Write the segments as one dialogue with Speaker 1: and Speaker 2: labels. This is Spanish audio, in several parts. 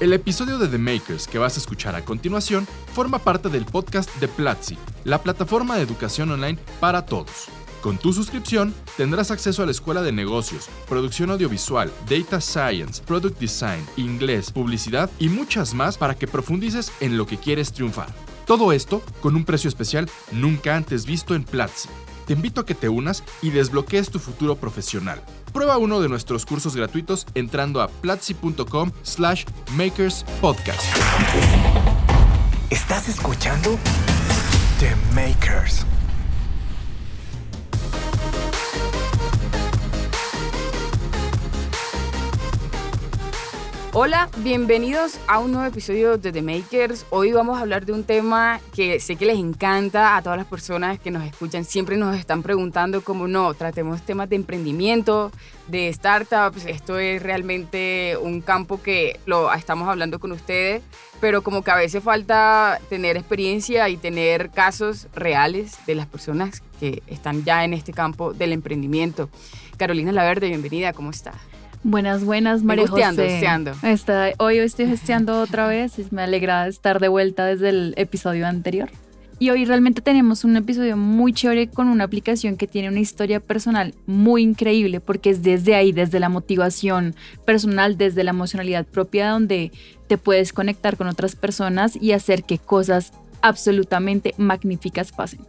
Speaker 1: El episodio de The Makers que vas a escuchar a continuación forma parte del podcast de Platzi, la plataforma de educación online para todos. Con tu suscripción tendrás acceso a la escuela de negocios, producción audiovisual, data science, product design, inglés, publicidad y muchas más para que profundices en lo que quieres triunfar. Todo esto con un precio especial nunca antes visto en Platzi. Te invito a que te unas y desbloquees tu futuro profesional. Prueba uno de nuestros cursos gratuitos entrando a platzi.com slash makerspodcast.
Speaker 2: ¿Estás escuchando? The Makers.
Speaker 3: Hola, bienvenidos a un nuevo episodio de The Makers. Hoy vamos a hablar de un tema que sé que les encanta a todas las personas que nos escuchan. Siempre nos están preguntando cómo no, tratemos temas de emprendimiento, de startups. Esto es realmente un campo que lo estamos hablando con ustedes, pero como que a veces falta tener experiencia y tener casos reales de las personas que están ya en este campo del emprendimiento. Carolina Laverde, bienvenida, ¿cómo está?
Speaker 4: Buenas, buenas, María José.
Speaker 3: gesteando.
Speaker 4: Está, hoy estoy gesteando otra vez. Me alegra estar de vuelta desde el episodio anterior. Y hoy realmente tenemos un episodio muy chévere con una aplicación que tiene una historia personal muy increíble porque es desde ahí, desde la motivación personal, desde la emocionalidad propia, donde te puedes conectar con otras personas y hacer que cosas absolutamente magníficas pasen.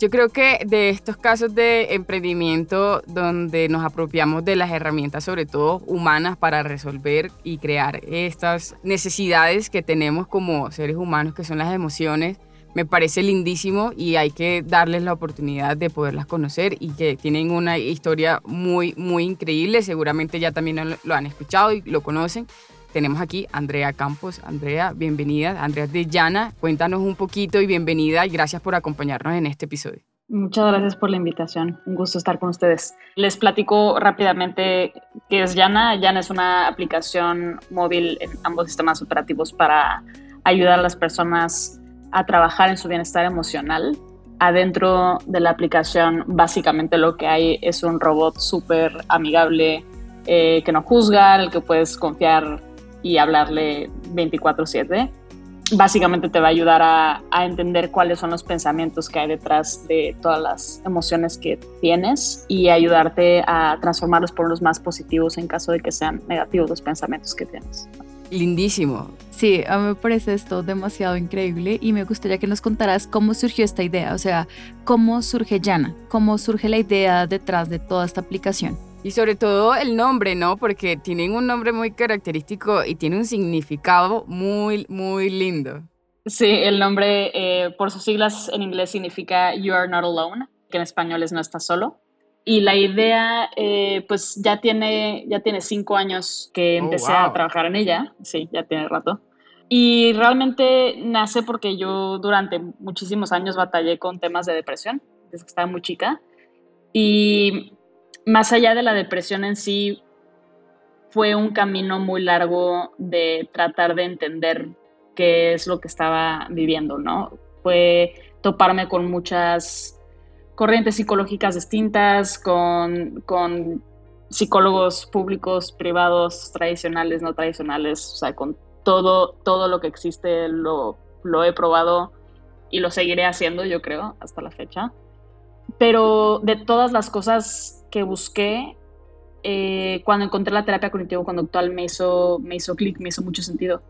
Speaker 3: Yo creo que de estos casos de emprendimiento donde nos apropiamos de las herramientas, sobre todo humanas, para resolver y crear estas necesidades que tenemos como seres humanos, que son las emociones, me parece lindísimo y hay que darles la oportunidad de poderlas conocer y que tienen una historia muy, muy increíble. Seguramente ya también lo han escuchado y lo conocen tenemos aquí a Andrea Campos. Andrea, bienvenida. Andrea de Llana, cuéntanos un poquito y bienvenida y gracias por acompañarnos en este episodio.
Speaker 5: Muchas gracias por la invitación. Un gusto estar con ustedes. Les platico rápidamente qué es Llana. Llana es una aplicación móvil en ambos sistemas operativos para ayudar a las personas a trabajar en su bienestar emocional. Adentro de la aplicación, básicamente lo que hay es un robot súper amigable eh, que no juzga, el que puedes confiar y hablarle 24/7. Básicamente te va a ayudar a, a, entender cuáles son los pensamientos que hay detrás de todas las emociones que tienes y ayudarte a transformarlos por los más positivos en caso de que sean negativos los pensamientos que tienes.
Speaker 3: Lindísimo.
Speaker 4: Sí, a mí me parece esto demasiado increíble y me gustaría que nos contaras cómo surgió esta idea, o sea, cómo surge Yana, cómo surge la idea detrás de toda esta aplicación.
Speaker 3: Y sobre todo el nombre, ¿no? Porque tienen un nombre muy característico y tiene un significado muy, muy lindo.
Speaker 5: Sí, el nombre, eh, por sus siglas en inglés, significa You Are Not Alone, que en español es No Estás Solo. Y la idea, eh, pues ya tiene, ya tiene cinco años que empecé
Speaker 3: oh, wow.
Speaker 5: a trabajar en ella. Sí, ya tiene rato. Y realmente nace porque yo durante muchísimos años batallé con temas de depresión, desde que estaba muy chica. Y más allá de la depresión en sí, fue un camino muy largo de tratar de entender qué es lo que estaba viviendo, ¿no? Fue toparme con muchas corrientes psicológicas distintas, con, con psicólogos públicos, privados, tradicionales, no tradicionales, o sea, con todo, todo lo que existe lo, lo he probado y lo seguiré haciendo, yo creo, hasta la fecha. Pero de todas las cosas que busqué, eh, cuando encontré la terapia cognitivo-conductual me hizo, me hizo clic, me hizo mucho sentido.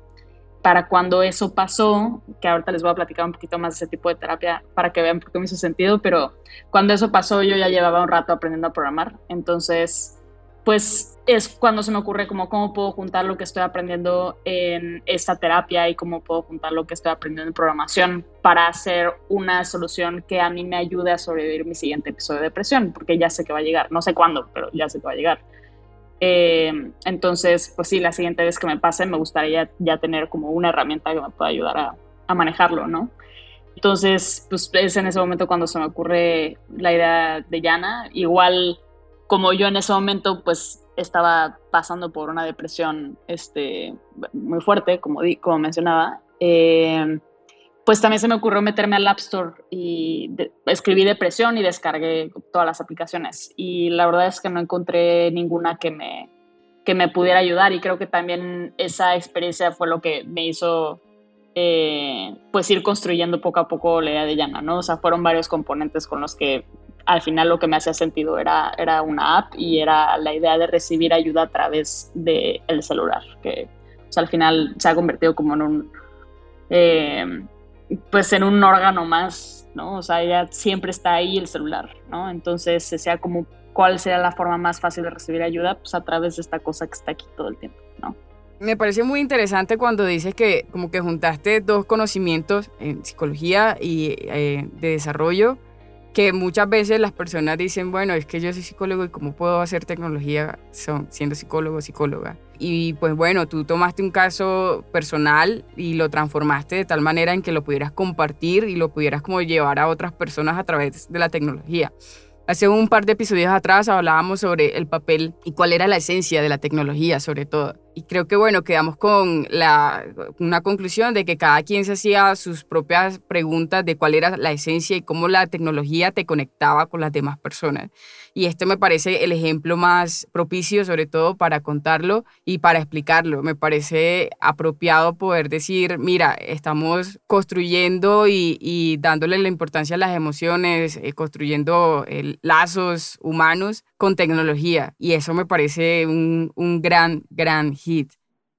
Speaker 5: Para cuando eso pasó, que ahorita les voy a platicar un poquito más de ese tipo de terapia para que vean por qué me hizo sentido, pero cuando eso pasó yo ya llevaba un rato aprendiendo a programar, entonces pues es cuando se me ocurre como cómo puedo juntar lo que estoy aprendiendo en esta terapia y cómo puedo juntar lo que estoy aprendiendo en programación para hacer una solución que a mí me ayude a sobrevivir mi siguiente episodio de depresión, porque ya sé que va a llegar, no sé cuándo, pero ya sé que va a llegar. Eh, entonces, pues sí, la siguiente vez que me pase me gustaría ya tener como una herramienta que me pueda ayudar a, a manejarlo, ¿no? Entonces, pues es en ese momento cuando se me ocurre la idea de Yana. Igual como yo en ese momento pues estaba pasando por una depresión este, muy fuerte, como, di, como mencionaba, eh, pues también se me ocurrió meterme al App Store y de, escribí depresión y descargué todas las aplicaciones. Y la verdad es que no encontré ninguna que me, que me pudiera ayudar y creo que también esa experiencia fue lo que me hizo eh, pues ir construyendo poco a poco la idea de Yana, ¿no? O sea, fueron varios componentes con los que al final lo que me hacía sentido era, era una app y era la idea de recibir ayuda a través del el celular, que al final se ha convertido como en un, eh, pues en un órgano más, ¿no? O sea, ya siempre está ahí el celular, ¿no? Entonces, sea como cuál sería la forma más fácil de recibir ayuda, pues a través de esta cosa que está aquí todo el tiempo, ¿no?
Speaker 3: Me parece muy interesante cuando dices que como que juntaste dos conocimientos en psicología y eh, de desarrollo, que muchas veces las personas dicen, bueno, es que yo soy psicólogo y cómo puedo hacer tecnología siendo psicólogo o psicóloga. Y pues bueno, tú tomaste un caso personal y lo transformaste de tal manera en que lo pudieras compartir y lo pudieras como llevar a otras personas a través de la tecnología. Hace un par de episodios atrás hablábamos sobre el papel y cuál era la esencia de la tecnología, sobre todo. Y creo que, bueno, quedamos con la, una conclusión de que cada quien se hacía sus propias preguntas de cuál era la esencia y cómo la tecnología te conectaba con las demás personas. Y este me parece el ejemplo más propicio, sobre todo para contarlo y para explicarlo. Me parece apropiado poder decir, mira, estamos construyendo y, y dándole la importancia a las emociones, eh, construyendo el, lazos humanos con tecnología. Y eso me parece un, un gran, gran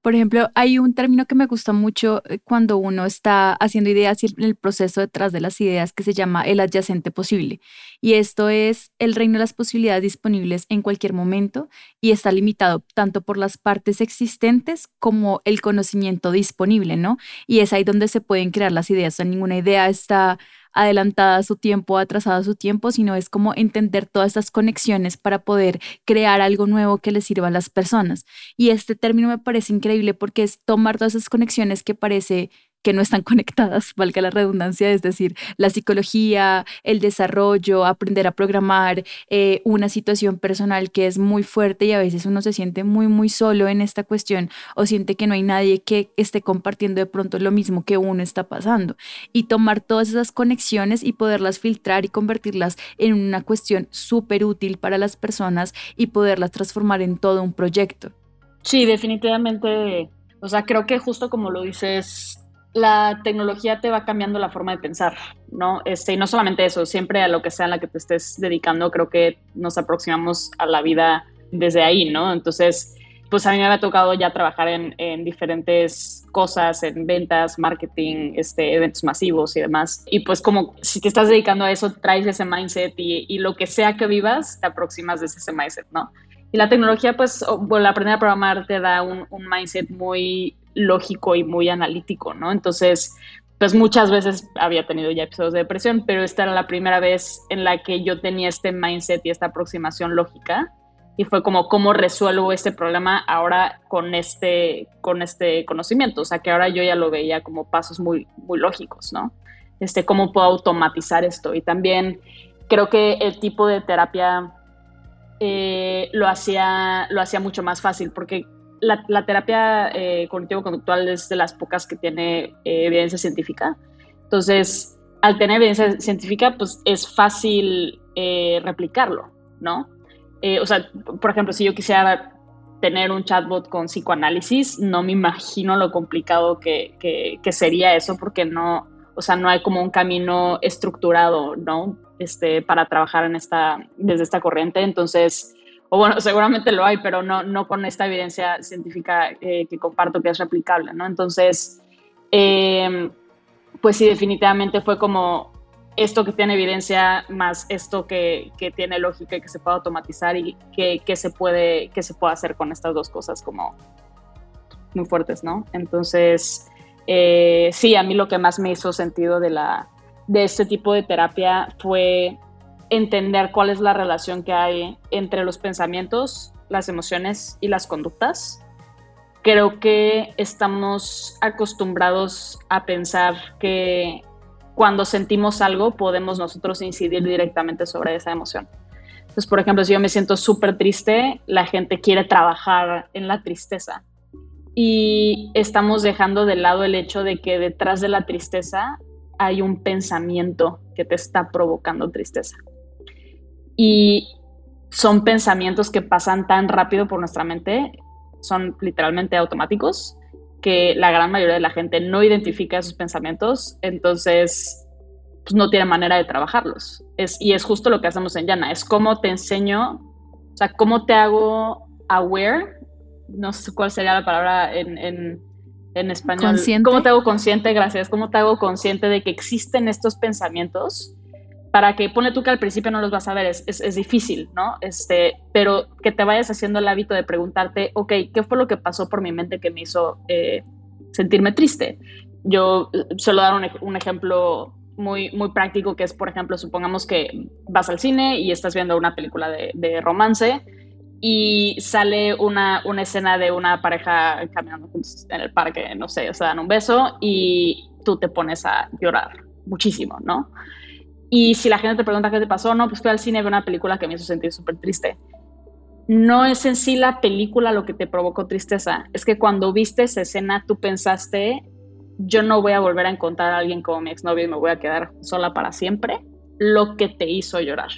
Speaker 4: Por ejemplo, hay un término que me gusta mucho eh, cuando uno está haciendo ideas y el proceso detrás de las ideas que se llama el adyacente posible. Y esto es el reino de las posibilidades disponibles en cualquier momento y está limitado tanto por las partes existentes como el conocimiento disponible, ¿no? Y es ahí donde se pueden crear las ideas. O sea, ninguna idea está adelantada su tiempo, atrasada su tiempo, sino es como entender todas estas conexiones para poder crear algo nuevo que le sirva a las personas. Y este término me parece increíble porque es tomar todas esas conexiones que parece que no están conectadas, valga la redundancia, es decir, la psicología, el desarrollo, aprender a programar, eh, una situación personal que es muy fuerte y a veces uno se siente muy, muy solo en esta cuestión o siente que no hay nadie que esté compartiendo de pronto lo mismo que uno está pasando. Y tomar todas esas conexiones y poderlas filtrar y convertirlas en una cuestión súper útil para las personas y poderlas transformar en todo un proyecto.
Speaker 5: Sí, definitivamente. O sea, creo que justo como lo dices, la tecnología te va cambiando la forma de pensar, ¿no? Este, y no solamente eso, siempre a lo que sea en la que te estés dedicando, creo que nos aproximamos a la vida desde ahí, ¿no? Entonces, pues a mí me ha tocado ya trabajar en, en, diferentes cosas, en ventas, marketing, este, eventos masivos y demás. Y pues como si te estás dedicando a eso, traes ese mindset y, lo que sea que vivas, te aproximas de ese mindset, ¿no? Y la tecnología, pues, bueno, aprender a programar te da un mindset muy lógico y muy analítico, ¿no? Entonces, pues muchas veces había tenido ya episodios de depresión, pero esta era la primera vez en la que yo tenía este mindset y esta aproximación lógica y fue como cómo resuelvo este problema ahora con este con este conocimiento, o sea, que ahora yo ya lo veía como pasos muy muy lógicos, ¿no? Este cómo puedo automatizar esto y también creo que el tipo de terapia eh, lo hacía lo hacía mucho más fácil porque la, terapia eh, cognitivo-conductual es de las pocas que tiene eh, evidencia científica. Entonces, al tener evidencia científica, pues es fácil eh, replicarlo, ¿no? o sea, por ejemplo, si yo quisiera tener un chatbot con psicoanálisis, no me imagino lo complicado que, que, sería eso, porque no, o sea, no hay como un camino estructurado, ¿no? Este, para trabajar en esta, desde esta corriente. Entonces, o bueno, seguramente lo hay, pero no, no con esta evidencia científica eh, que comparto que es replicable, ¿no? Entonces, em, pues sí, definitivamente fue como esto que tiene evidencia más esto que, que tiene lógica y que se puede automatizar y que, que, se puede, que se puede hacer con estas dos cosas como muy fuertes, ¿no? Entonces, eh, sí, a mí lo que más me hizo sentido de, la, de este tipo de terapia fue entender cuál es la relación que hay entre los pensamientos, las emociones y las conductas. Creo que estamos acostumbrados a pensar que cuando sentimos algo podemos nosotros incidir directamente sobre esa emoción. Entonces, por ejemplo, si yo me siento súper triste, la gente quiere trabajar en la tristeza. Y estamos dejando de lado el hecho de que detrás de la tristeza hay un pensamiento que te está provocando tristeza y son pensamientos que pasan tan rápido por nuestra mente son literalmente automáticos, que la gran mayoría de la gente no identifica esos pensamientos, entonces pues no tiene manera de trabajarlos. Es, y es justo lo que hacemos en Yana, es cómo te enseño, o sea, cómo te hago aware, no sé cuál sería la palabra en, en, en español.
Speaker 4: Consciente.
Speaker 5: ¿Cómo te hago consciente? Gracias. ¿Cómo te hago consciente de que existen estos pensamientos? Para que pone tú que al principio no los vas a ver, es, es, es, difícil, ¿no? Este, pero que te vayas haciendo el hábito de preguntarte, ok, ¿qué fue lo que pasó por mi mente que me hizo eh, sentirme triste? Yo eh, suelo dar un, un, ejemplo muy, muy práctico que es, por ejemplo, supongamos que vas al cine y estás viendo una película de, de romance y sale una, una, escena de una pareja caminando juntos en el parque, no sé, o sea, dan un beso y tú te pones a llorar muchísimo, ¿no? Y si la gente te pregunta qué te pasó, no, pues fui al cine y vi una película que me hizo sentir súper triste. No es en sí la película lo que te provocó tristeza, es que cuando viste esa escena tú pensaste, yo no voy a volver a encontrar a alguien como mi exnovio y me voy a quedar sola para siempre, lo que te hizo llorar.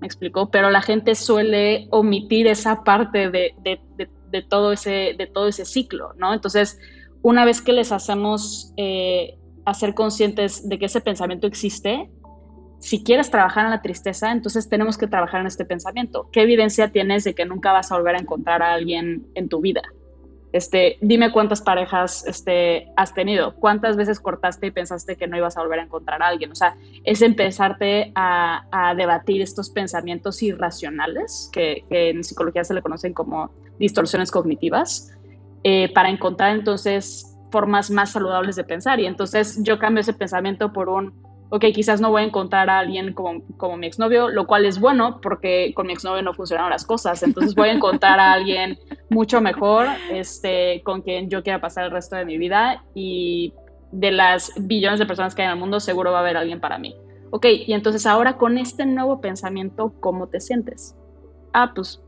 Speaker 5: ¿Me explicó? Pero la gente suele omitir esa parte de, de, de, de todo, ese, de todo ese ciclo, ¿no? Entonces, una vez que les hacemos eh, hacer conscientes de que ese pensamiento existe, si quieres trabajar en la tristeza, entonces tenemos que trabajar en este pensamiento. ¿Qué evidencia tienes de que nunca vas a volver a encontrar a alguien en tu vida? Este, dime cuántas parejas este, has tenido, cuántas veces cortaste y pensaste que no ibas a volver a encontrar a alguien. O sea, es empezarte a, debatir estos pensamientos irracionales, que, que, en psicología se le conocen como distorsiones cognitivas, eh, para encontrar entonces formas más saludables de pensar. Y entonces yo cambio ese pensamiento por un ok, quizás no voy a encontrar a alguien como, como mi exnovio, lo cual es bueno porque con mi exnovio no funcionaron las cosas, entonces voy a encontrar a alguien mucho mejor, este, con quien yo quiera pasar el resto de mi vida y de las billones de personas que hay en el mundo, seguro va a haber alguien para mí. Ok, y entonces ahora con este nuevo pensamiento, ¿cómo te sientes? Ah, pues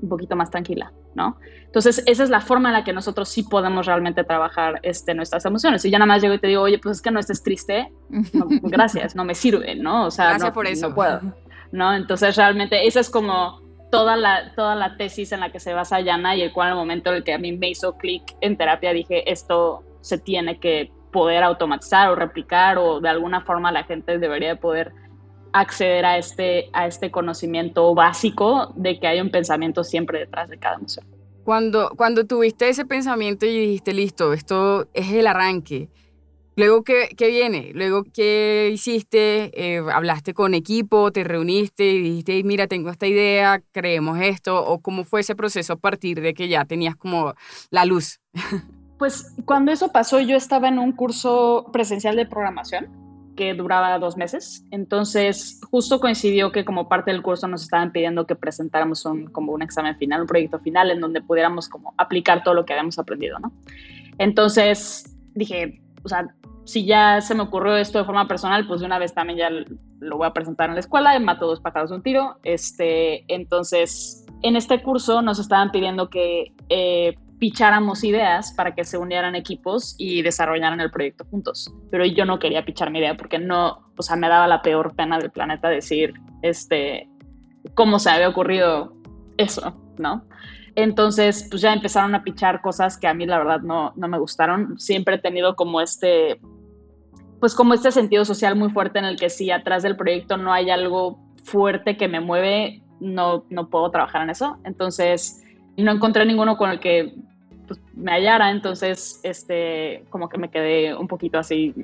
Speaker 5: un poquito más tranquila. ¿No? Entonces, esa es la forma en la que nosotros sí podemos realmente trabajar este, nuestras emociones. Si ya nada más llego y te digo, oye, pues es que no estés triste, no, gracias, no me sirve, ¿no? O sea,
Speaker 3: gracias
Speaker 5: no,
Speaker 3: por eso.
Speaker 5: no puedo, ¿no? Entonces, realmente, esa es como toda la, toda la tesis en la que se basa Yana y el cual en el momento en el que a mí me hizo clic en terapia dije, esto se tiene que poder automatizar o replicar o de alguna forma la gente debería poder acceder a este, a este conocimiento básico de que hay un pensamiento siempre detrás de cada emoción.
Speaker 3: Cuando, cuando tuviste ese pensamiento y dijiste, listo, esto es el arranque, luego, ¿qué, qué viene? Luego, ¿qué hiciste? Eh, ¿Hablaste con equipo? ¿Te reuniste y dijiste, mira, tengo esta idea, creemos esto? ¿O cómo fue ese proceso a partir de que ya tenías como la luz?
Speaker 5: Pues cuando eso pasó, yo estaba en un curso presencial de programación que duraba dos meses. Entonces, justo coincidió que como parte del curso nos estaban pidiendo que presentáramos un, como un examen final, un proyecto final en donde pudiéramos como aplicar todo lo que habíamos aprendido, ¿no? Entonces, dije, o sea, si ya se me ocurrió esto de forma personal, pues de una vez también ya lo voy a presentar en la escuela, mato dos pájaros de un tiro. Este, entonces, en este curso nos estaban pidiendo que eh, picháramos ideas para que se unieran equipos y desarrollaran el proyecto juntos. Pero yo no quería pichar mi idea porque no, o sea, me daba la peor pena del planeta decir, este, cómo se había ocurrido eso, ¿no? Entonces, pues ya empezaron a pichar cosas que a mí la verdad no, no me gustaron. Siempre he tenido como este, pues como este sentido social muy fuerte en el que si atrás del proyecto no hay algo fuerte que me mueve, no, no puedo trabajar en eso. Entonces, no encontré ninguno con el que pues, me hallara, entonces este, como que me quedé un poquito así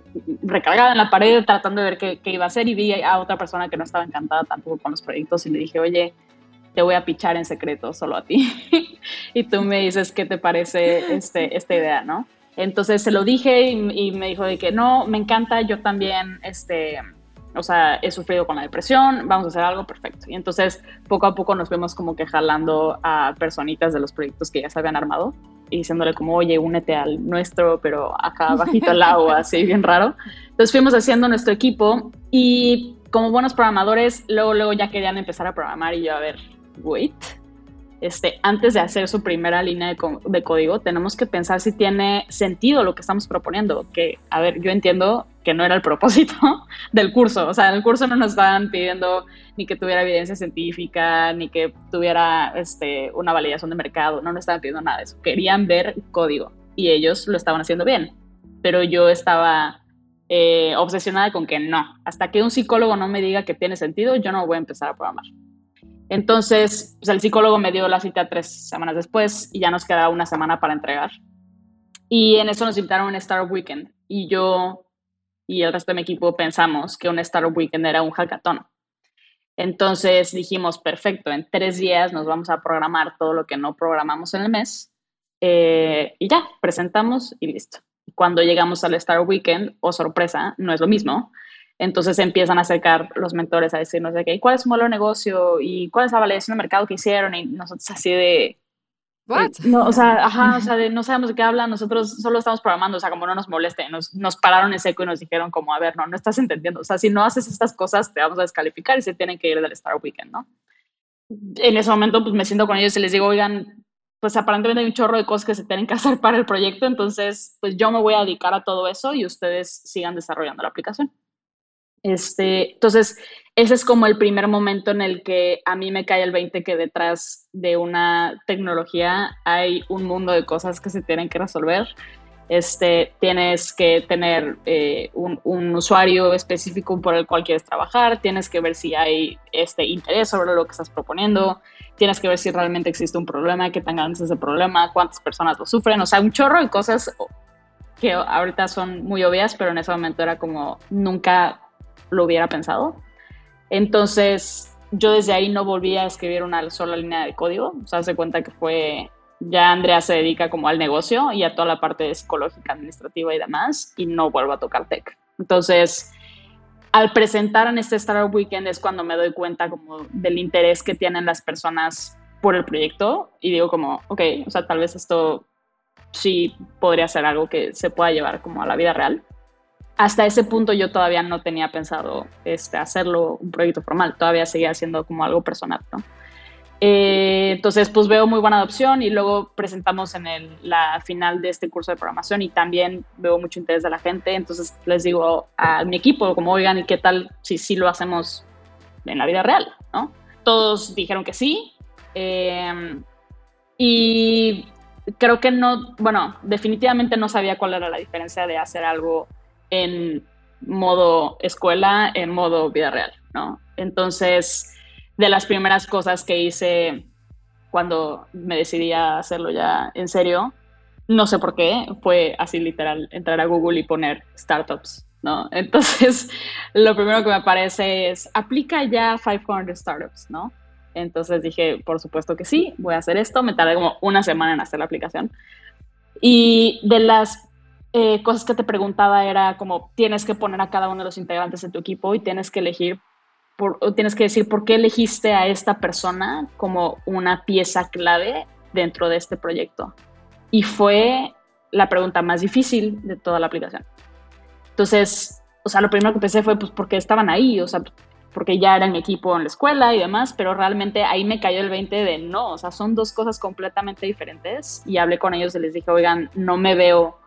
Speaker 5: recargada en la pared tratando de ver qué, qué, iba a hacer y vi a otra persona que no estaba encantada tampoco con los proyectos y le dije, oye, te voy a pichar en secreto solo a ti y tú me dices qué te parece este, esta idea, ¿no? Entonces se lo dije y, y, me dijo de que no, me encanta, yo también, este, o sea, he sufrido con la depresión, vamos a hacer algo perfecto. Y entonces poco a poco nos vemos como que jalando a personitas de los proyectos que ya se habían armado y diciéndole como, oye, únete al nuestro, pero acá bajito el agua, así bien raro. Entonces fuimos haciendo nuestro equipo y como buenos programadores, luego, luego ya querían empezar a programar y yo, a ver, wait, este, antes de hacer su primera línea de, de, código, tenemos que pensar si tiene sentido lo que estamos proponiendo. Que, a ver, yo entiendo que no era el propósito del curso. O sea, en el curso no nos estaban pidiendo ni que tuviera evidencia científica, ni que tuviera este, una validación de mercado, no nos estaban pidiendo nada de eso. Querían ver código y ellos lo estaban haciendo bien, pero yo estaba eh, obsesionada con que no. Hasta que un psicólogo no me diga que tiene sentido, yo no voy a empezar a programar. Entonces, pues, el psicólogo me dio la cita tres semanas después y ya nos quedaba una semana para entregar. Y en eso nos invitaron a un Startup Weekend. Y yo y el resto de mi equipo pensamos que un Startup Weekend era un hackathon. Entonces dijimos, perfecto, en tres días nos vamos a programar todo lo que no programamos en el mes. Eh, y ya, presentamos y listo. Cuando llegamos al Startup Weekend, o oh, sorpresa, no es lo mismo entonces empiezan a acercar los mentores a decirnos de que, ¿cuál es su modelo de negocio? ¿Y cuál es la validación de mercado que hicieron? Y nosotros así de...
Speaker 3: What?
Speaker 5: Eh, no, o sea, ajá, o sea, de, no sabemos de qué hablan, nosotros solo estamos programando, o sea, como no nos moleste, nos, nos pararon en seco y nos dijeron como, a ver, no, no estás entendiendo, o sea, si no haces estas cosas te vamos a descalificar y se tienen que ir del Star Weekend, ¿no? En ese momento, pues me siento con ellos y les digo, oigan, pues aparentemente hay un chorro de cosas que se tienen que hacer para el proyecto, entonces, pues yo me voy a dedicar a todo eso y ustedes sigan desarrollando la aplicación. Este, entonces, ese es como el primer momento en el que a mí me cae el 20 que detrás de una tecnología hay un mundo de cosas que se tienen que resolver. Este, tienes que tener eh, un, un, usuario específico por el cual quieres trabajar, tienes que ver si hay este interés sobre lo que estás proponiendo, tienes que ver si realmente existe un problema, qué tan grande es ese problema, cuántas personas lo sufren, o sea, un chorro de cosas que ahorita son muy obvias, pero en ese momento era como nunca lo hubiera pensado. Entonces, yo desde ahí no volví a escribir una sola línea de código. O sea, se cuenta que fue, ya Andrea se dedica como al negocio y a toda la parte psicológica, administrativa y demás, y no vuelvo a tocar tech. Entonces, al presentar en este Startup Weekend es cuando me doy cuenta como del interés que tienen las personas por el proyecto y digo como, ok, o sea, tal vez esto sí podría ser algo que se pueda llevar como a la vida real hasta ese punto yo todavía no tenía pensado este, hacerlo un proyecto formal, todavía seguía siendo como algo personal, ¿no? Eh, entonces, pues veo muy buena adopción y luego presentamos en el, la final de este curso de programación y también veo mucho interés de la gente. Entonces les digo a mi equipo, como oigan, ¿y qué tal si sí lo hacemos en la vida real? ¿no? Todos dijeron que sí. Eh, y creo que no, bueno, definitivamente no sabía cuál era la diferencia de hacer algo en modo escuela, en modo vida real, ¿no? Entonces, de las primeras cosas que hice cuando me decidí a hacerlo ya en serio, no sé por qué, fue así literal, entrar a Google y poner startups, ¿no? Entonces, lo primero que me aparece es, aplica ya 500 startups, ¿no? Entonces dije, por supuesto que sí, voy a hacer esto, me tardé como una semana en hacer la aplicación. Y de las eh, cosas que te preguntaba era como tienes que poner a cada uno de los integrantes de tu equipo y tienes que elegir, por, o tienes que decir por qué elegiste a esta persona como una pieza clave dentro de este proyecto. Y fue la pregunta más difícil de toda la aplicación. Entonces, o sea, lo primero que pensé fue, pues, porque estaban ahí? O sea, porque ya eran mi equipo en la escuela y demás, pero realmente ahí me cayó el 20 de no, o sea, son dos cosas completamente diferentes. Y hablé con ellos y les dije, oigan, no me veo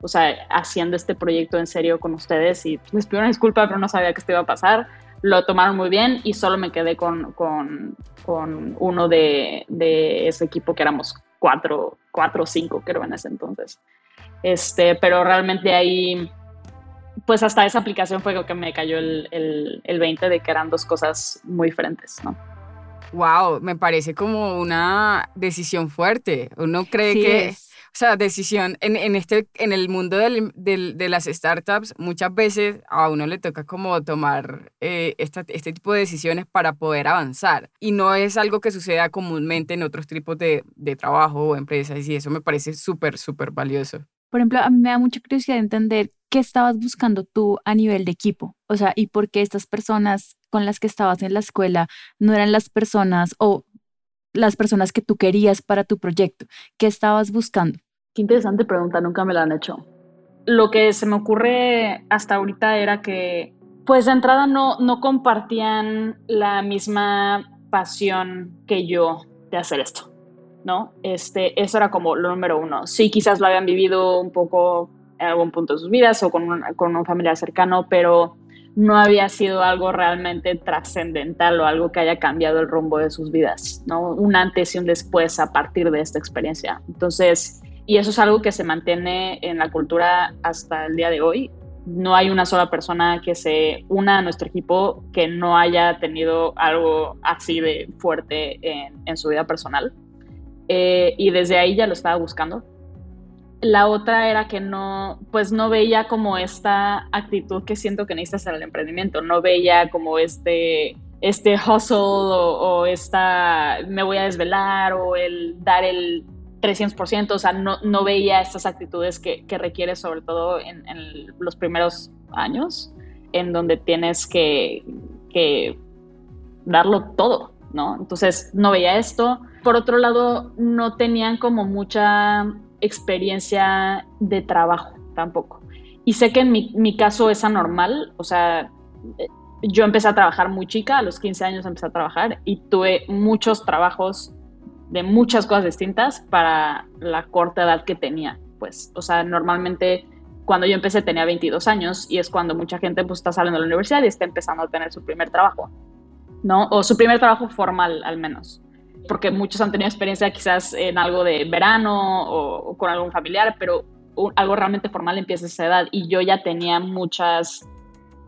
Speaker 5: o sea, haciendo este proyecto en serio con ustedes y les pido una disculpa, pero no sabía que esto iba a pasar. Lo tomaron muy bien y solo me quedé con, con, con uno de, de, ese equipo que éramos cuatro, cuatro o cinco, creo, en ese entonces. Este, pero realmente ahí, pues hasta esa aplicación fue lo que me cayó el, el, el 20 de que eran dos cosas muy diferentes, ¿no?
Speaker 3: Wow, me parece como una decisión fuerte. Uno cree que o sea, decisión en, en, este, en el mundo del, del, de las startups, muchas veces a uno le toca como tomar eh, esta, este tipo de decisiones para poder avanzar. Y no es algo que suceda comúnmente en otros tipos de, de trabajo o empresas. Y eso me parece súper, súper valioso.
Speaker 4: Por ejemplo, a mí me da mucha curiosidad entender qué estabas buscando tú a nivel de equipo. O sea, y por qué estas personas con las que estabas en la escuela no eran las personas o las personas que tú querías para tu proyecto. ¿Qué estabas buscando?
Speaker 5: Qué interesante pregunta, nunca me la han hecho. Lo que se me ocurre hasta ahorita era que, pues de entrada no, no compartían la misma pasión que yo de hacer esto, ¿no? Este, eso era como lo número uno. Sí, quizás lo habían vivido un poco en algún punto de sus vidas o con un, con un familiar cercano, pero no había sido algo realmente trascendental o algo que haya cambiado el rumbo de sus vidas, ¿no? Un antes y un después a partir de esta experiencia. Entonces, y eso es algo que se mantiene en la cultura hasta el día de hoy. No hay una sola persona que se una a nuestro equipo que no haya tenido algo así de fuerte en, su vida personal. Eh, y desde ahí ya lo estaba buscando la otra era que no, pues no veía como esta actitud que siento que necesitas en el emprendimiento, no veía como este, este hustle o, esta me voy a desvelar o el dar el 300%, o sea, no, no veía estas actitudes que, que requiere sobre todo en, los primeros años, en donde tienes que, que darlo todo, ¿no? Entonces, no veía esto. Por otro lado, no tenían como mucha experiencia de trabajo tampoco. Y sé que en mi, caso es anormal, o sea, yo empecé a trabajar muy chica, a los 15 años empecé a trabajar y tuve muchos trabajos de muchas cosas distintas para la corta edad que tenía, pues, o sea, normalmente cuando yo empecé tenía 22 años y es cuando mucha gente pues está saliendo de la universidad y está empezando a tener su primer trabajo, ¿no? O su primer trabajo formal al menos porque muchos han tenido experiencia quizás en algo de verano o, con algún familiar, pero algo realmente formal empieza a esa edad. Y yo ya tenía muchas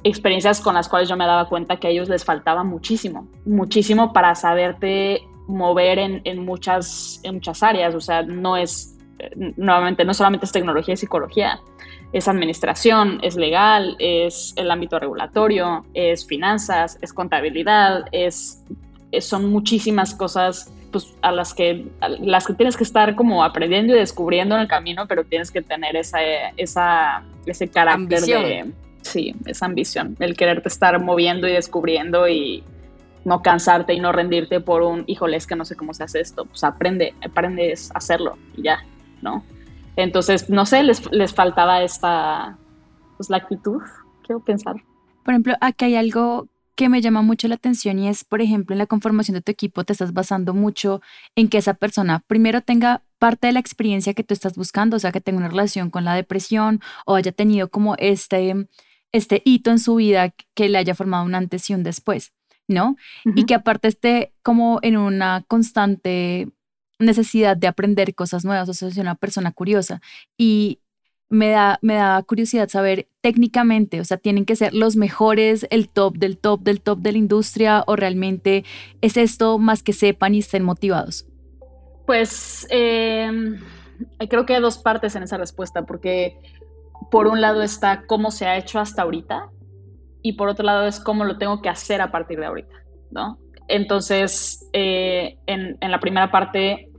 Speaker 5: experiencias con las cuales yo me daba cuenta que a ellos les faltaba muchísimo, muchísimo para saberte mover en, en muchas, en muchas áreas, o sea, no es, nuevamente, no solamente es tecnología y psicología, es administración, es legal, es el ámbito regulatorio, es finanzas, es contabilidad, es son muchísimas cosas pues, a las que, las que tienes que estar como aprendiendo y descubriendo en el camino, pero tienes que tener esa, esa, ese carácter de... Sí, esa ambición, el quererte estar moviendo y descubriendo y no cansarte y no rendirte por un, híjole, es que no sé cómo se hace esto, pues aprende, aprendes a hacerlo y ya, ¿no? Entonces, no sé, les, les faltaba esta, pues la actitud, quiero pensar.
Speaker 4: Por ejemplo, aquí hay algo que me llama mucho la atención y es, por ejemplo, en la conformación de tu equipo te estás basando mucho en que esa persona primero tenga parte de la experiencia que tú estás buscando, o sea, que tenga una relación con la depresión o haya tenido como este, este hito en su vida que le haya formado un antes y un después, ¿no? Y que aparte esté como en una constante necesidad de aprender cosas nuevas, o sea, es una persona curiosa. Y me da, me da curiosidad saber técnicamente, o sea, tienen que ser los mejores, el top del top del top de la industria o realmente es esto más que sepan y estén motivados?
Speaker 5: Pues em, creo que hay dos partes en esa respuesta, porque por un lado está cómo se ha hecho hasta ahorita y por otro lado es cómo lo tengo que hacer a partir de ahorita, ¿no? Entonces, eh, en la primera parte,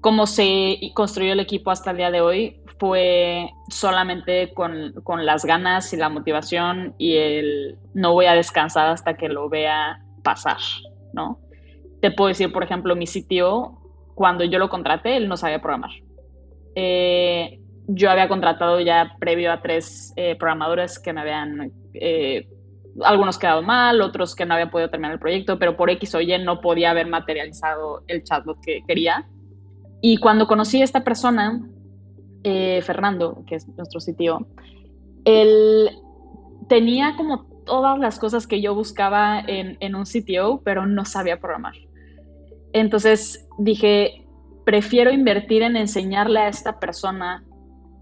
Speaker 5: cómo se construyó el equipo hasta el día de hoy, fue solamente con, con, las ganas y la motivación y el no voy a descansar hasta que lo vea pasar, ¿no? Te puedo decir, por ejemplo, mi sitio, cuando yo lo contraté, él no sabía programar. Eh, yo había contratado ya previo a tres eh, programadores que me habían, eh, algunos quedado mal, otros que no habían podido terminar el proyecto, pero por X o Y no podía haber materializado el chatbot que quería. Y cuando conocí a esta persona, eh, Fernando, que es nuestro sitio, él tenía como todas las cosas que yo buscaba en, un sitio, pero no sabía programar. Entonces dije, prefiero invertir en enseñarle a esta persona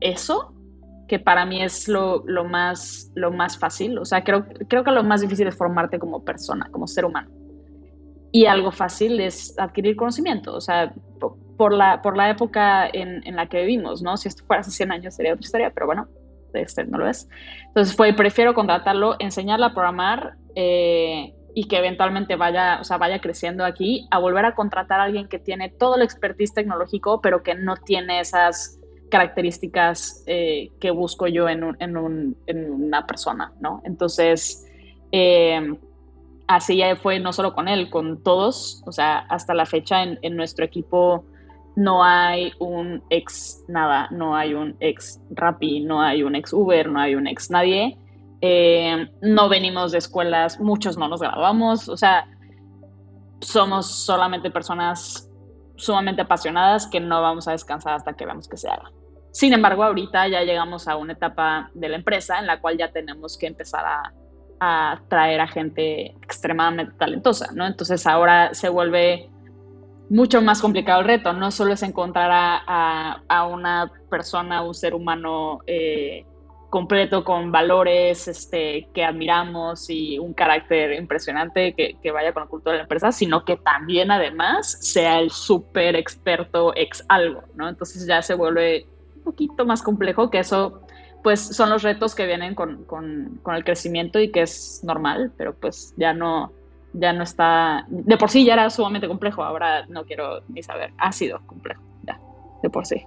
Speaker 5: eso, que para mí es lo, más, lo más fácil. O sea, creo, creo que lo más difícil es formarte como persona, como ser humano. Y algo fácil es adquirir conocimiento. O sea, por la, por la época en, en, la que vivimos, ¿no? Si esto fuera hace 100 años sería otra historia, pero bueno, este no lo es. Entonces fue, prefiero contratarlo, enseñarle a programar eh, y que eventualmente vaya, o sea, vaya creciendo aquí, a volver a contratar a alguien que tiene todo el expertise tecnológico, pero que no tiene esas características eh, que busco yo en, un, en, un, en, una persona, ¿no? Entonces, eh, así ya fue no solo con él, con todos, o sea, hasta la fecha en, en nuestro equipo no hay un ex nada, no hay un ex Rappi, no hay un ex Uber, no hay un ex nadie. Eh, no venimos de escuelas, muchos no nos graduamos, o sea, somos solamente personas sumamente apasionadas que no vamos a descansar hasta que veamos que se haga. Sin embargo, ahorita ya llegamos a una etapa de la empresa en la cual ya tenemos que empezar a, a traer a gente extremadamente talentosa, ¿no? Entonces ahora se vuelve mucho más complicado el reto. No solo es encontrar a, a, una persona, un ser humano eh, completo con valores este, que admiramos y un carácter impresionante que, que, vaya con la cultura de la empresa, sino que también además sea el súper experto ex algo, ¿no? Entonces ya se vuelve un poquito más complejo que eso, pues son los retos que vienen con, con, con el crecimiento y que es normal, pero pues ya no, ya no está, de por sí ya era sumamente complejo, ahora no quiero ni saber, ha sido complejo, ya, de por sí.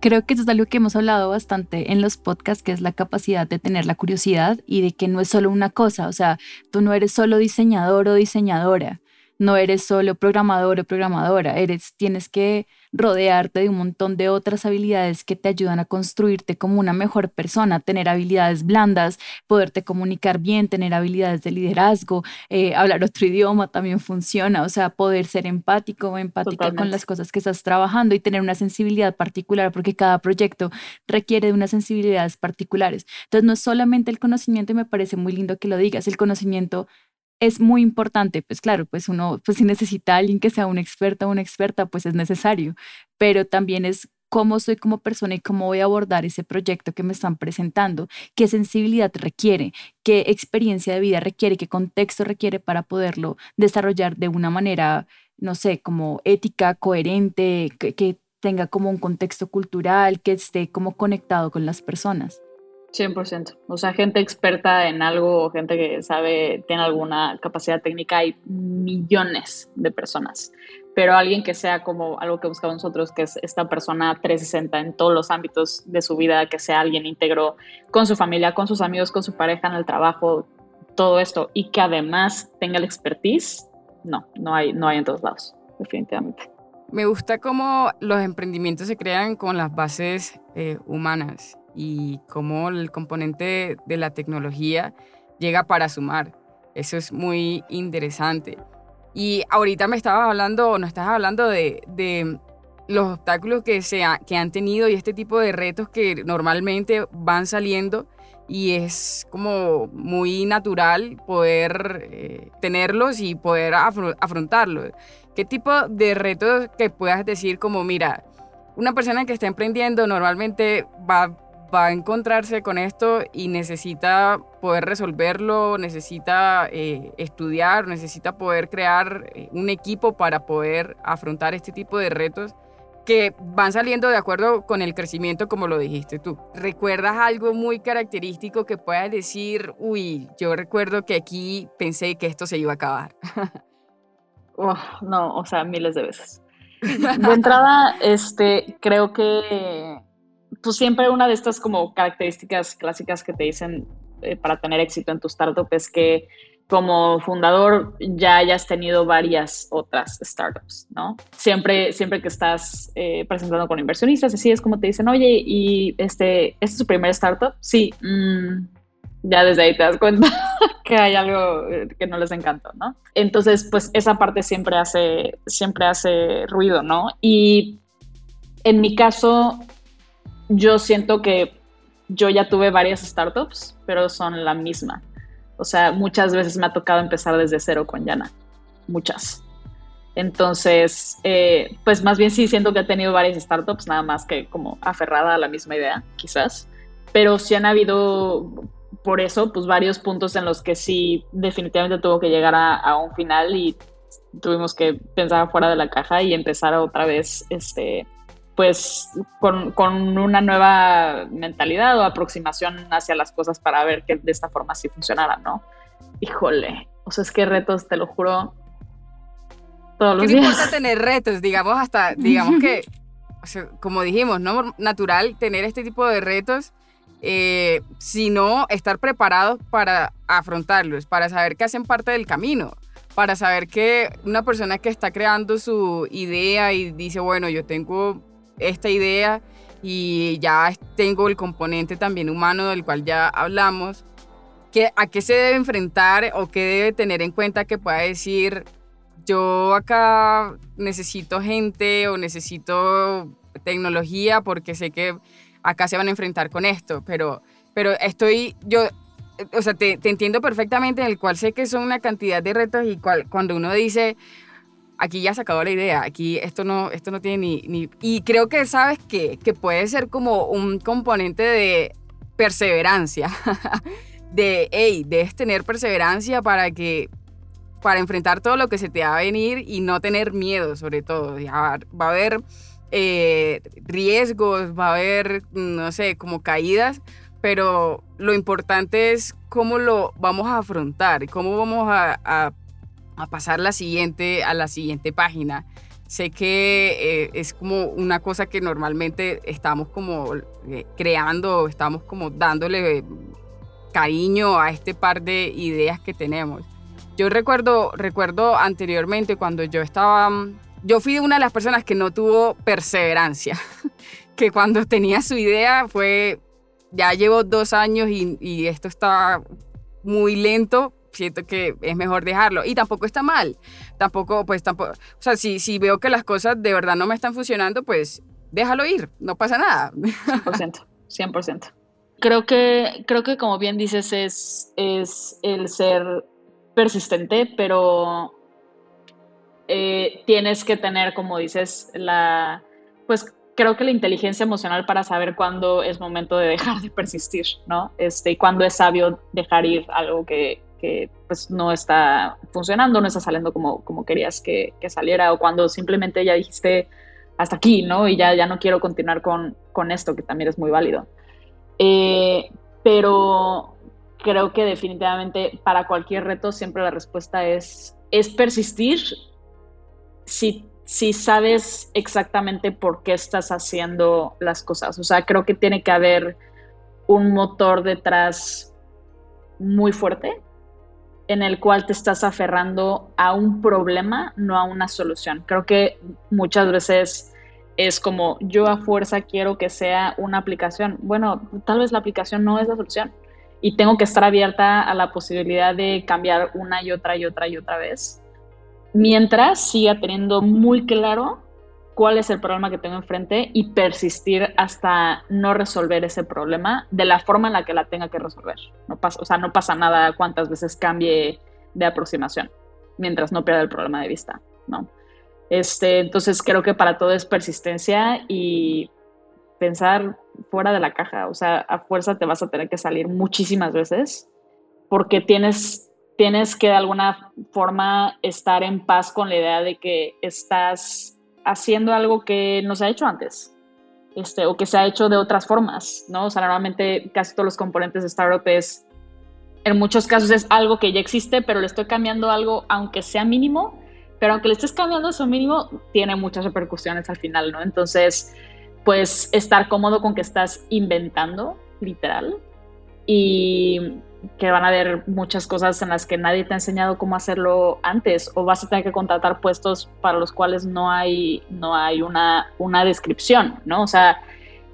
Speaker 4: Creo que eso es algo que hemos hablado bastante en los podcasts, que es la capacidad de tener la curiosidad y de que no es solo una cosa, o sea, tú no eres solo diseñador o diseñadora, no eres solo programador o programadora, eres, tienes que rodearte de un montón de otras habilidades que te ayudan a construirte como una mejor persona, tener habilidades blandas, poderte comunicar bien, tener habilidades de liderazgo, eh, hablar otro idioma también funciona, o sea, poder ser empático o empática con las cosas que estás trabajando y tener una sensibilidad particular, porque cada proyecto requiere de unas sensibilidades particulares. Entonces, no es solamente el conocimiento, y me parece muy lindo que lo digas, el conocimiento es muy importante, pues claro, pues uno, pues si necesita alguien que sea un experto o una experta, pues es necesario, pero también es cómo soy como persona y cómo voy a abordar ese proyecto que me están presentando, qué sensibilidad requiere, qué experiencia de vida requiere, qué contexto requiere para poderlo desarrollar de una manera, no sé, como ética, coherente, que tenga como un contexto cultural, que esté como conectado con las personas.
Speaker 5: 100%. O sea, gente experta en algo, gente que sabe, tiene alguna capacidad técnica, hay millones de personas. Pero alguien que sea como algo que buscamos nosotros, que es esta persona 360 en todos los ámbitos de su vida, que sea alguien íntegro con su familia, con sus amigos, con su pareja, en el trabajo, todo esto, y que además tenga la expertise, no, no hay, no hay en todos lados, definitivamente.
Speaker 3: Me gusta cómo los emprendimientos se crean con las bases eh, humanas y cómo el componente de la tecnología llega para sumar. Eso es muy interesante. Y ahorita me estabas hablando, nos estás hablando de, de los obstáculos que, se que han tenido y este tipo de retos que normalmente van saliendo y es como muy natural poder eh, tenerlos y poder afrontarlos. ¿Qué tipo de retos que puedas decir como, mira, una persona que está emprendiendo normalmente va va a encontrarse con esto y necesita poder resolverlo, necesita eh, estudiar, necesita poder crear eh, un equipo para poder afrontar este tipo de retos que van saliendo de acuerdo con el crecimiento, como lo dijiste tú. ¿Recuerdas algo muy característico que puedas decir, uy, yo recuerdo que aquí pensé que esto se iba a acabar?
Speaker 5: no, o sea, miles de veces. De entrada, este, creo que pues siempre una de estas como características clásicas que te dicen eh, para tener éxito en tu startup es que como fundador ya hayas tenido varias otras startups, ¿no? Siempre, siempre que estás eh, presentando con inversionistas, así es como te dicen, oye, ¿y este, este es tu primer startup? Sí, mm, ya desde ahí te das cuenta que hay algo eh, que no les encanta, ¿no? Entonces, pues esa parte siempre hace, siempre hace ruido, ¿no? Y en mi caso, yo siento que yo ya tuve varias startups, pero son la misma. O sea, muchas veces me ha tocado empezar desde cero con Yana. Muchas. Entonces, eh, pues más bien sí siento que he tenido varias startups, nada más que como aferrada a la misma idea, quizás. Pero sí han habido, por eso, pues varios puntos en los que sí definitivamente tuvo que llegar a, a un final y tuvimos que pensar fuera de la caja y empezar otra vez este, pues con, con, una nueva mentalidad o aproximación hacia las cosas para ver que de esta forma sí funcionara, ¿no? Híjole, o sea, es que retos, te lo juro, todos los días.
Speaker 3: importa tener retos, digamos, hasta, digamos que, como dijimos, ¿no? Natural tener este tipo de retos, eh, sino estar preparados para afrontarlos, para saber que hacen parte del camino para saber que una persona que está creando su idea y dice, bueno, yo tengo esta idea y ya tengo el componente también humano del cual ya hablamos, que, a qué se debe enfrentar o qué debe tener en cuenta que pueda decir, yo acá necesito gente o necesito tecnología porque sé que acá se van a enfrentar con esto, pero, pero estoy, yo, o sea, te, entiendo perfectamente en el cual sé que son una cantidad de retos y cual, cuando uno dice, aquí ya se acabó la idea, aquí esto no, esto no tiene ni, ni... Y creo que sabes que, que puede ser como un componente de perseverancia, de, hey, debes tener perseverancia para que para enfrentar todo lo que se te va a venir y no tener miedo, sobre todo. va a haber eh, riesgos, va a haber, no sé, como caídas, pero lo importante es cómo lo vamos a afrontar, cómo vamos a, a, pasar la siguiente, a la siguiente página. Sé que eh, es como una cosa que normalmente estamos como eh, creando, estamos como dándole cariño a este par de ideas que tenemos. Yo recuerdo, recuerdo anteriormente cuando yo estaba, yo fui una de las personas que no tuvo perseverancia, que cuando tenía su idea fue, ya llevo dos años y, y esto está muy lento, siento que es mejor dejarlo. Y tampoco está mal. Tampoco, pues tampoco. O sea, si, si veo que las cosas de verdad no me están funcionando, pues déjalo ir. No pasa nada.
Speaker 5: 100%. 100%. Creo que, creo que como bien dices, es, es el ser persistente, pero eh, tienes que tener, como dices, la, pues creo que la inteligencia emocional para saber cuándo es momento de dejar de persistir, ¿no? Este, y cuándo es sabio dejar ir algo que, que pues, no está funcionando, no está saliendo como, como querías que, saliera, o cuando simplemente ya dijiste hasta aquí, ¿no? Y ya, ya no quiero continuar con, con esto, que también es muy válido. Eh, pero creo que definitivamente para cualquier reto siempre la respuesta es, es persistir si, si sabes exactamente por qué estás haciendo las cosas. O sea, creo que tiene que haber un motor detrás muy fuerte en el cual te estás aferrando a un problema, no a una solución. Creo que muchas veces es como yo a fuerza quiero que sea una aplicación. Bueno, tal vez la aplicación no es la solución y tengo que estar abierta a la posibilidad de cambiar una y otra y otra y otra vez, mientras siga teniendo muy claro cuál es el problema que tengo enfrente y persistir hasta no resolver ese problema de la forma en la que la tenga que resolver. No pasa, o sea, no pasa nada cuántas veces cambie de aproximación, mientras no pierda el problema de vista, ¿no? Este, entonces creo que para todo es persistencia y pensar fuera de la caja, o sea, a fuerza te vas a tener que salir muchísimas veces porque tienes, tienes que de alguna forma estar en paz con la idea de que estás haciendo algo que no se ha hecho antes. Este, o que se ha hecho de otras formas, ¿no? O sea, normalmente casi todos los componentes de startup es, en muchos casos es algo que ya existe, pero le estoy cambiando algo, aunque sea mínimo, pero aunque le estés cambiando eso mínimo, tiene muchas repercusiones al final, ¿no? Entonces, pues estar cómodo con que estás inventando, literal, y que van a haber muchas cosas en las que nadie te ha enseñado cómo hacerlo antes o vas a tener que contratar puestos para los cuales no hay, no hay una, una descripción, ¿no? O sea,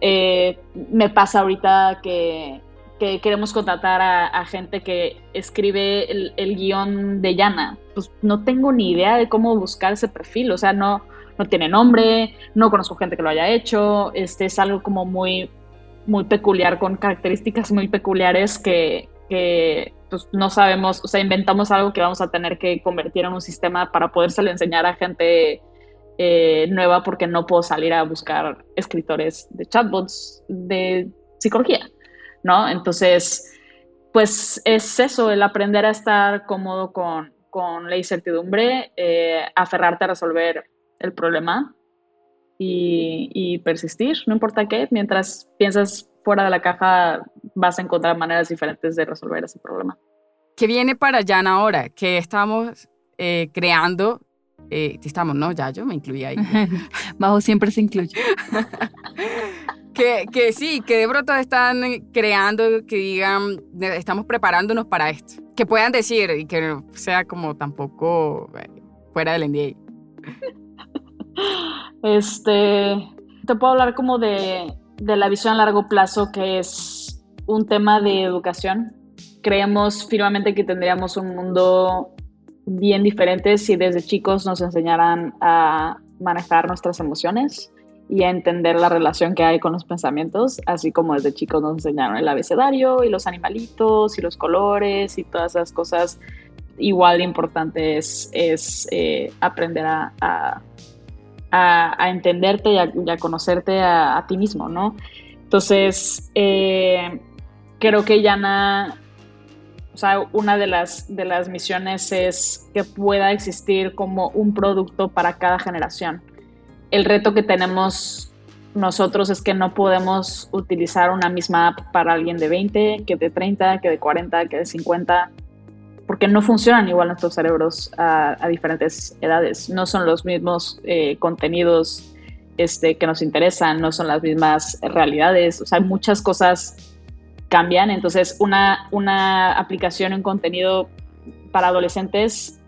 Speaker 5: eh, me pasa ahorita que, que queremos contratar a, gente que escribe el, el, guion de Yana. Pues no tengo ni idea de cómo buscar ese perfil, o sea, no, no tiene nombre, no conozco gente que lo haya hecho, este es algo como muy, muy peculiar, con características muy peculiares que, pues, no sabemos, o sea, inventamos algo que vamos a tener que convertir en un sistema para podérselo enseñar a gente eh, nueva porque no puedo salir a buscar escritores de chatbots de psicología, ¿no? Entonces, pues es eso, el aprender a estar cómodo con, con la incertidumbre, eh, aferrarte a resolver el problema y, persistir, no importa qué, mientras piensas fuera de la caja vas a encontrar maneras diferentes de resolver ese problema.
Speaker 3: ¿Qué viene para Jan ahora? ¿Qué estamos eh, creando? Eh, estamos, ¿no? Ya yo me incluí ahí.
Speaker 4: Bajo siempre se incluye.
Speaker 3: que, que, sí, que de pronto están creando, que digan, estamos preparándonos para esto. Que puedan decir y que no sea como tampoco eh, fuera del NDA.
Speaker 5: Este, te puedo hablar como de, la visión a largo plazo, que es un tema de educación. Creemos firmemente que tendríamos un mundo bien diferente si desde chicos nos enseñaran a manejar nuestras emociones y a entender la relación que hay con los pensamientos, así como desde chicos nos enseñaron el abecedario y los animalitos y los colores y todas esas cosas. Igual de importante es, eh, aprender a, entenderte y a, conocerte a, ti mismo, ¿no? Entonces, eh, creo que Yana, o sea, una de las, de las misiones es que pueda existir como un producto para cada generación el reto que tenemos nosotros es que no podemos utilizar una misma app para alguien de 20, que de 30, que de 40, que de 50, porque no funcionan igual nuestros cerebros a, diferentes edades. No son los mismos eh, contenidos este, que nos interesan, no son las mismas realidades. O sea, muchas cosas cambian. Entonces, una, una aplicación, un contenido para adolescentes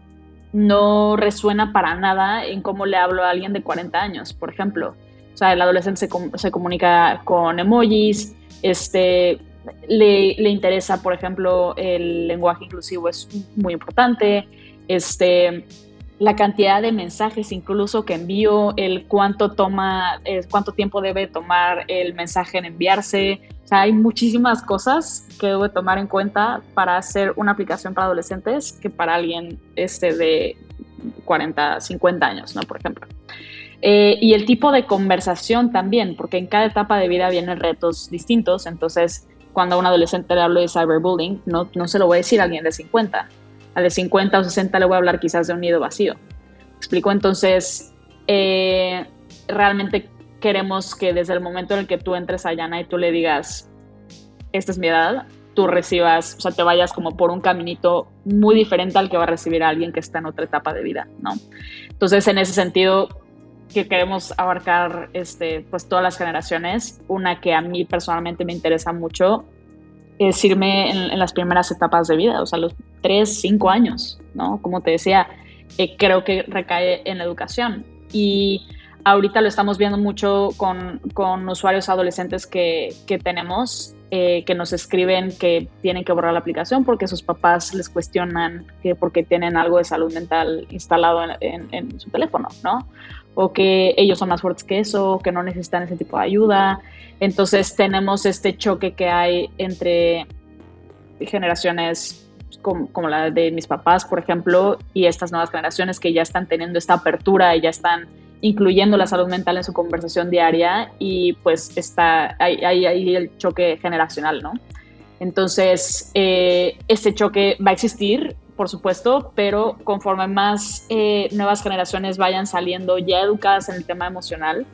Speaker 5: no resuena para nada en cómo le hablo a alguien de 40 años, por ejemplo. O sea, el adolescente se, comunica con emojis, este, le, le, interesa, por ejemplo, el lenguaje inclusivo es muy importante, este, la cantidad de mensajes incluso que envío, el cuánto toma, cuánto tiempo debe tomar el mensaje en enviarse. O sea, hay muchísimas cosas que debo tomar en cuenta para hacer una aplicación para adolescentes que para alguien este de 40, 50 años, ¿no? Por ejemplo. Eh, y el tipo de conversación también, porque en cada etapa de vida vienen retos distintos. Entonces, cuando a un adolescente le hablo de cyberbullying, no, no se lo voy a decir a alguien de 50 a de 50 o 60 le voy a hablar quizás de un nido vacío. explico? Entonces, eh, realmente queremos que desde el momento en el que tú entres a Yana y tú le digas, esta es mi edad, tú recibas, o sea, te vayas como por un caminito muy diferente al que va a recibir alguien que está en otra etapa de vida, ¿no? Entonces, en ese sentido, que queremos abarcar este, pues todas las generaciones, una que a mí personalmente me interesa mucho es irme en, las primeras etapas de vida, o sea, los tres, cinco años, ¿no? Como te decía, eh, creo que recae en la educación. Y ahorita lo estamos viendo mucho con, con usuarios adolescentes que, que tenemos, eh, que nos escriben que tienen que borrar la aplicación porque sus papás les cuestionan que porque tienen algo de salud mental instalado en, en su teléfono, ¿no? O que ellos son más fuertes que eso, que no necesitan ese tipo de ayuda. Entonces tenemos este choque que hay entre generaciones como, la de mis papás, por ejemplo, y estas nuevas generaciones que ya están teniendo esta apertura y ya están incluyendo la salud mental en su conversación diaria y pues está ahí hay, el choque generacional, ¿no? Entonces, eh, este choque va a existir, por supuesto, pero conforme más eh, nuevas generaciones vayan saliendo ya educadas en el tema emocional,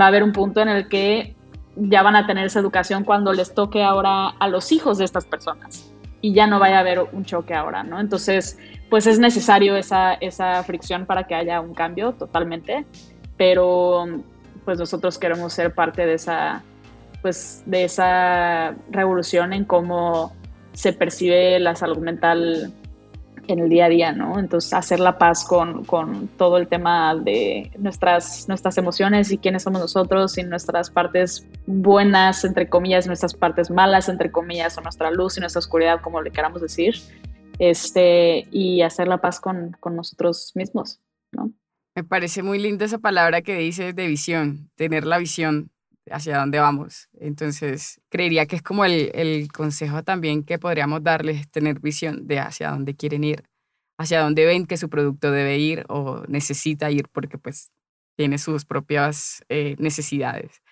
Speaker 5: va a haber un punto en el que ya van a tener esa educación cuando les toque ahora a los hijos de estas personas y ya no vaya a haber un choque ahora, ¿no? Entonces, pues es necesario esa, esa fricción para que haya un cambio totalmente, pero pues nosotros queremos ser parte de esa, pues de esa revolución en cómo se percibe la salud mental en el día a día, ¿no? Entonces, hacer la paz con, con, todo el tema de nuestras, nuestras emociones y quiénes somos nosotros y nuestras partes buenas, entre comillas, nuestras partes malas, entre comillas, o nuestra luz y nuestra oscuridad, como le queramos decir, este, y hacer la paz con, con nosotros mismos, ¿no?
Speaker 3: Me parece muy linda esa palabra que dices de visión, tener la visión hacia dónde vamos. Entonces, creería que es como el, el, consejo también que podríamos darles, tener visión de hacia dónde quieren ir, hacia dónde ven que su producto debe ir o necesita ir porque pues tiene sus propias eh, necesidades.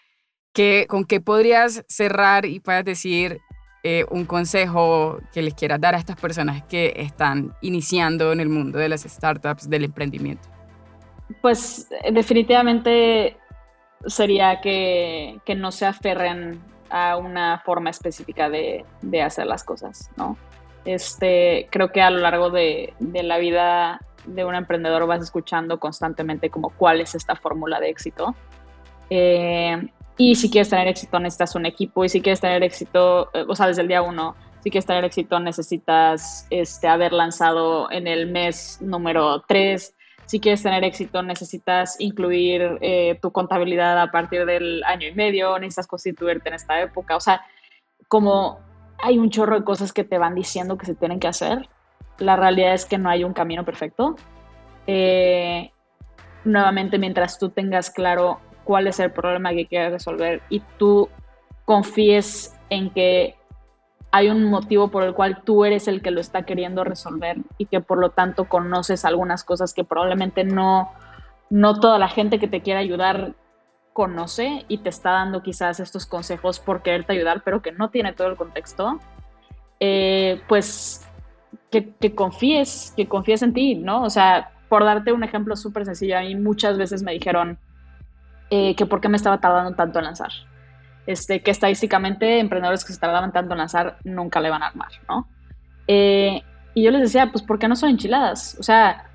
Speaker 3: ¿Qué, ¿Con qué podrías cerrar y puedas decir eh, un consejo que les quieras dar a estas personas que están iniciando en el mundo de las startups, del emprendimiento?
Speaker 5: Pues definitivamente sería que, no se aferren a una forma específica de, hacer las cosas, ¿no? Este, creo que a lo largo de, la vida de un emprendedor vas escuchando constantemente como cuál es esta fórmula de éxito. Eh, y si quieres tener éxito necesitas un equipo y si quieres tener éxito, eh, o sea, desde el día uno, si quieres tener éxito necesitas este, haber lanzado en el mes número 3, si quieres tener éxito necesitas incluir eh, tu contabilidad a partir del año y medio, necesitas constituirte en esta época, o sea, como hay un chorro de cosas que te van diciendo que se tienen que hacer, la realidad es que no hay un camino perfecto. Eh, nuevamente, mientras tú tengas claro cuál es el problema que quieres resolver y tú confíes en que hay un motivo por el cual tú eres el que lo está queriendo resolver y que por lo tanto conoces algunas cosas que probablemente no, no toda la gente que te quiere ayudar conoce y te está dando quizás estos consejos por quererte ayudar, pero que no tiene todo el contexto, eh, pues que, confíes, que confíes en ti, ¿no? O sea, por darte un ejemplo súper sencillo, a mí muchas veces me dijeron eh, que por qué me estaba tardando tanto en lanzar. Este, que estadísticamente emprendedores que se tardaban tanto en lanzar nunca le van a armar, ¿no? Eh, y yo les decía, pues, ¿por qué no son enchiladas? O sea,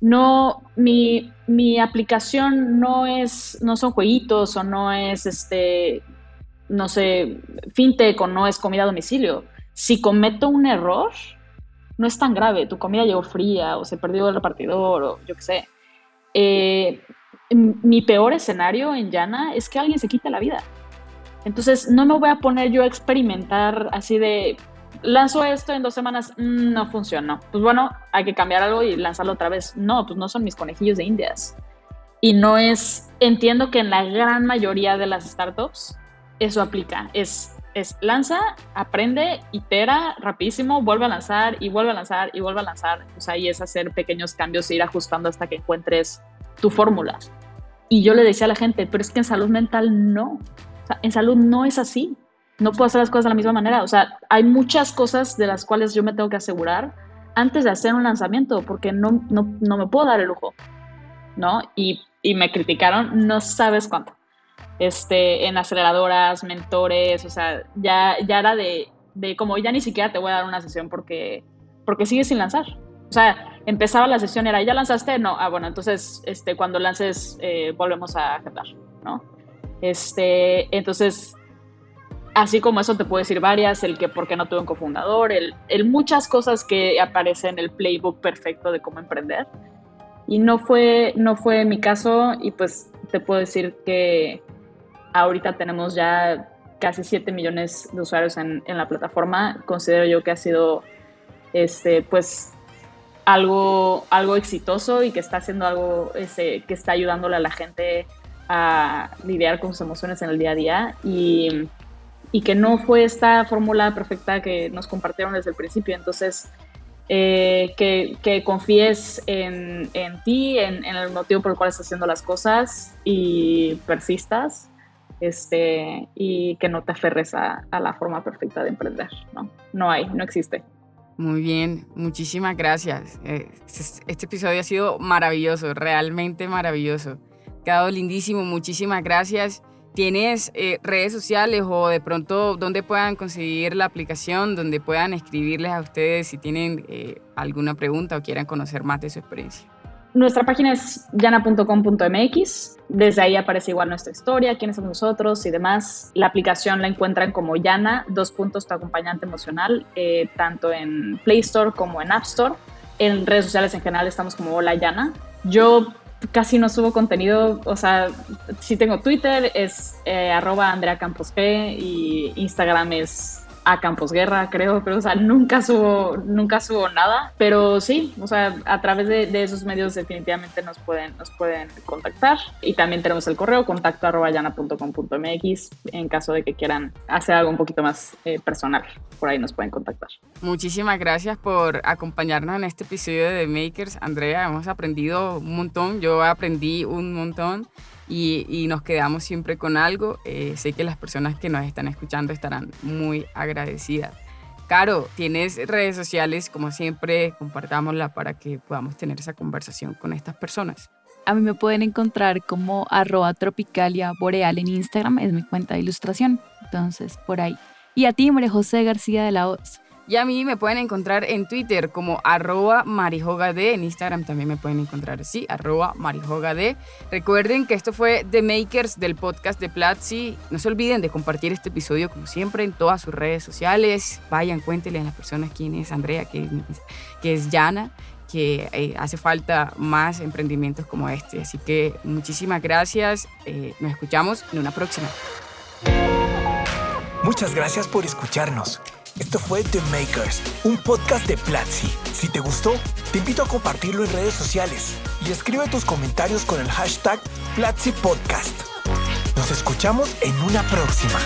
Speaker 5: no, mi, mi aplicación no es, no son jueguitos o no es, este, no sé, fintech o no es comida a domicilio. Si cometo un error, no es tan grave. Tu comida llegó fría o se perdió el repartidor o yo qué sé. Eh, mi peor escenario en Llana es que alguien se quite la vida. Entonces, no me voy a poner yo a experimentar así de, lanzo esto en dos semanas, mm, no funcionó. Pues bueno, hay que cambiar algo y lanzarlo otra vez. No, pues no son mis conejillos de indias. Y no es, entiendo que en la gran mayoría de las startups eso aplica. Es, es lanza, aprende, itera rapidísimo, vuelve a lanzar y vuelve a lanzar y vuelve a lanzar. Pues ahí es hacer pequeños cambios e ir ajustando hasta que encuentres tu fórmula. Y yo le decía a la gente, pero es que en salud mental no. Sea, en salud no es así no puedo hacer las cosas de la misma manera. O sea, hay muchas cosas de las cuales yo me tengo que asegurar antes de hacer un lanzamiento, porque no, no, me puedo dar el lujo, ¿no? Y, y, me criticaron, no sabes cuánto. Este, en aceleradoras, mentores, o sea, ya, ya era de, de como ya ni siquiera te voy a dar una sesión porque, porque sigues sin lanzar. O sea, empezaba la sesión, era, ¿ya lanzaste? No, ah, bueno, entonces, este, cuando lances, eh, volvemos a agendar, ¿no? Este, entonces, Así como eso te puedo decir varias, el que por qué no tuve un cofundador, el, muchas cosas que aparecen en el playbook perfecto de cómo emprender. Y no fue, no fue mi caso y pues te puedo decir que ahorita tenemos ya casi 7 millones de usuarios en, en, la plataforma. Considero yo que ha sido este, pues algo, algo exitoso y que está haciendo algo este, que está ayudándole a la gente a lidiar con sus emociones en el día a día. Y y que no fue esta fórmula perfecta que nos compartieron desde el principio. Entonces, eh, que, que, confíes en, en ti, en, en, el motivo por el cual estás haciendo las cosas y persistas este, y que no te aferres a, a, la forma perfecta de emprender. No, no hay, no existe.
Speaker 3: Muy bien, muchísimas gracias. Eh, este, este episodio ha sido maravilloso, realmente maravilloso. Quedado lindísimo, muchísimas gracias. ¿Tienes eh, redes sociales o de pronto donde puedan conseguir la aplicación, donde puedan escribirles a ustedes si tienen eh, alguna pregunta o quieran conocer más de su experiencia?
Speaker 5: Nuestra página es yana.com.mx. Desde ahí aparece igual nuestra historia, quiénes somos nosotros y demás. La aplicación la encuentran como Yana, dos puntos, tu acompañante emocional, eh, tanto en Play Store como en App Store. En redes sociales en general estamos como Hola Yana. Yo casi no subo contenido, o sea, si tengo Twitter es eh, arroba Andrea Campos P y Instagram es a Campos Guerra, creo, pero o sea, nunca subo, nunca subo nada, pero sí, o sea, a través de, esos medios definitivamente nos pueden, nos pueden contactar. Y también tenemos el correo contacto arroba mx en caso de que quieran hacer algo un poquito más eh, personal, por ahí nos pueden contactar.
Speaker 3: Muchísimas gracias por acompañarnos en este episodio de Makers, Andrea, hemos aprendido un montón, yo aprendí un montón y, nos quedamos siempre con algo. Eh, sé que las personas que nos están escuchando estarán muy agradecidas. Caro, tienes redes sociales, como siempre, compartámosla para que podamos tener esa conversación con estas personas.
Speaker 4: A mí me pueden encontrar como arroba tropicalia boreal en Instagram, es mi cuenta de ilustración. Entonces, por ahí. Y a ti, María José García de la Oz.
Speaker 3: Y a mí me pueden encontrar en Twitter como arroba marijogad, en Instagram también me pueden encontrar así, arroba marijogad. Recuerden que esto fue The Makers del podcast de Platzi. No se olviden de compartir este episodio como siempre en todas sus redes sociales. Vayan, cuéntenle a las personas quién es Andrea, que, que es Yana que eh, hace falta más emprendimientos como este. Así que muchísimas gracias. Eh, nos escuchamos en una próxima.
Speaker 2: Muchas gracias por escucharnos. Esto fue The Makers, un podcast de Platzi. Si te gustó, te invito a compartirlo en redes sociales y escribe tus comentarios con el hashtag Platzi Podcast. Nos escuchamos en una próxima.